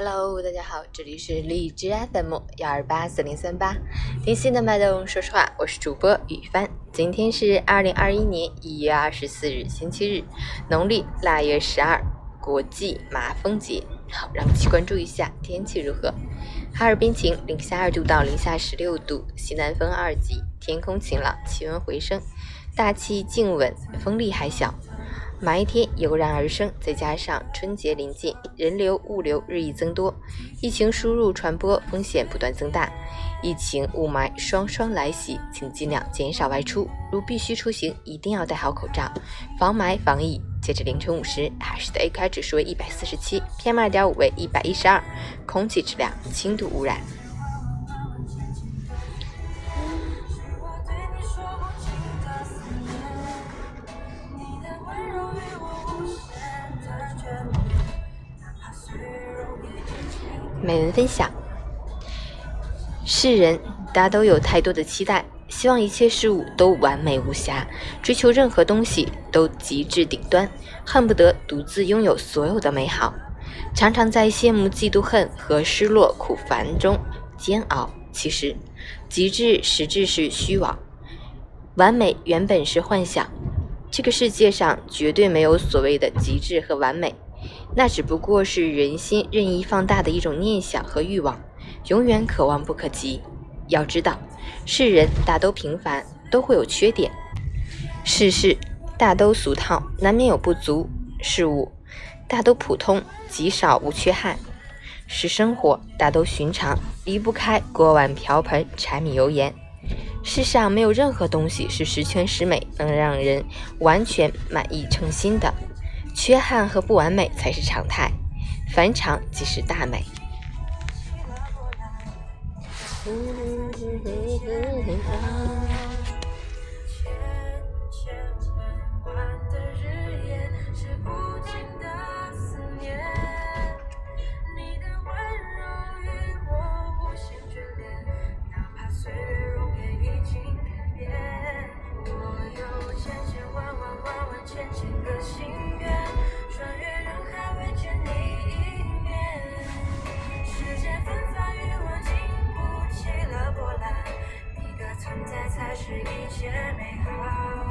Hello，大家好，这里是荔枝 FM 幺二八四零三八，听心的脉动说实话，我是主播雨帆。今天是二零二一年一月二十四日，星期日，农历腊月十二，国际麻风节。好，让我们去关注一下天气如何。哈尔滨晴，零下二度到零下十六度，西南风二级，天空晴朗，气温回升，大气静稳，风力还小。马一天油然而生，再加上春节临近，人流物流日益增多，疫情输入传播风险不断增大，疫情雾霾双双来袭，请尽量减少外出，如必须出行，一定要戴好口罩，防霾防疫。截至凌晨五时，海市的 AQI 指数为一百四十七，PM 二点五为一百一十二，空气质量轻度污染。美文分享：世人大家都有太多的期待，希望一切事物都完美无瑕，追求任何东西都极致顶端，恨不得独自拥有所有的美好。常常在羡慕、嫉妒、恨和失落、苦烦中煎熬。其实，极致实质是虚妄，完美原本是幻想。这个世界上绝对没有所谓的极致和完美。那只不过是人心任意放大的一种念想和欲望，永远可望不可及。要知道，世人大都平凡，都会有缺点；世事大都俗套，难免有不足；事物大都普通，极少无缺憾；是生活大都寻常，离不开锅碗瓢盆、柴米油盐。世上没有任何东西是十全十美，能让人完全满意称心的。缺憾和不完美才是常态，凡常即是大美。是一切美好。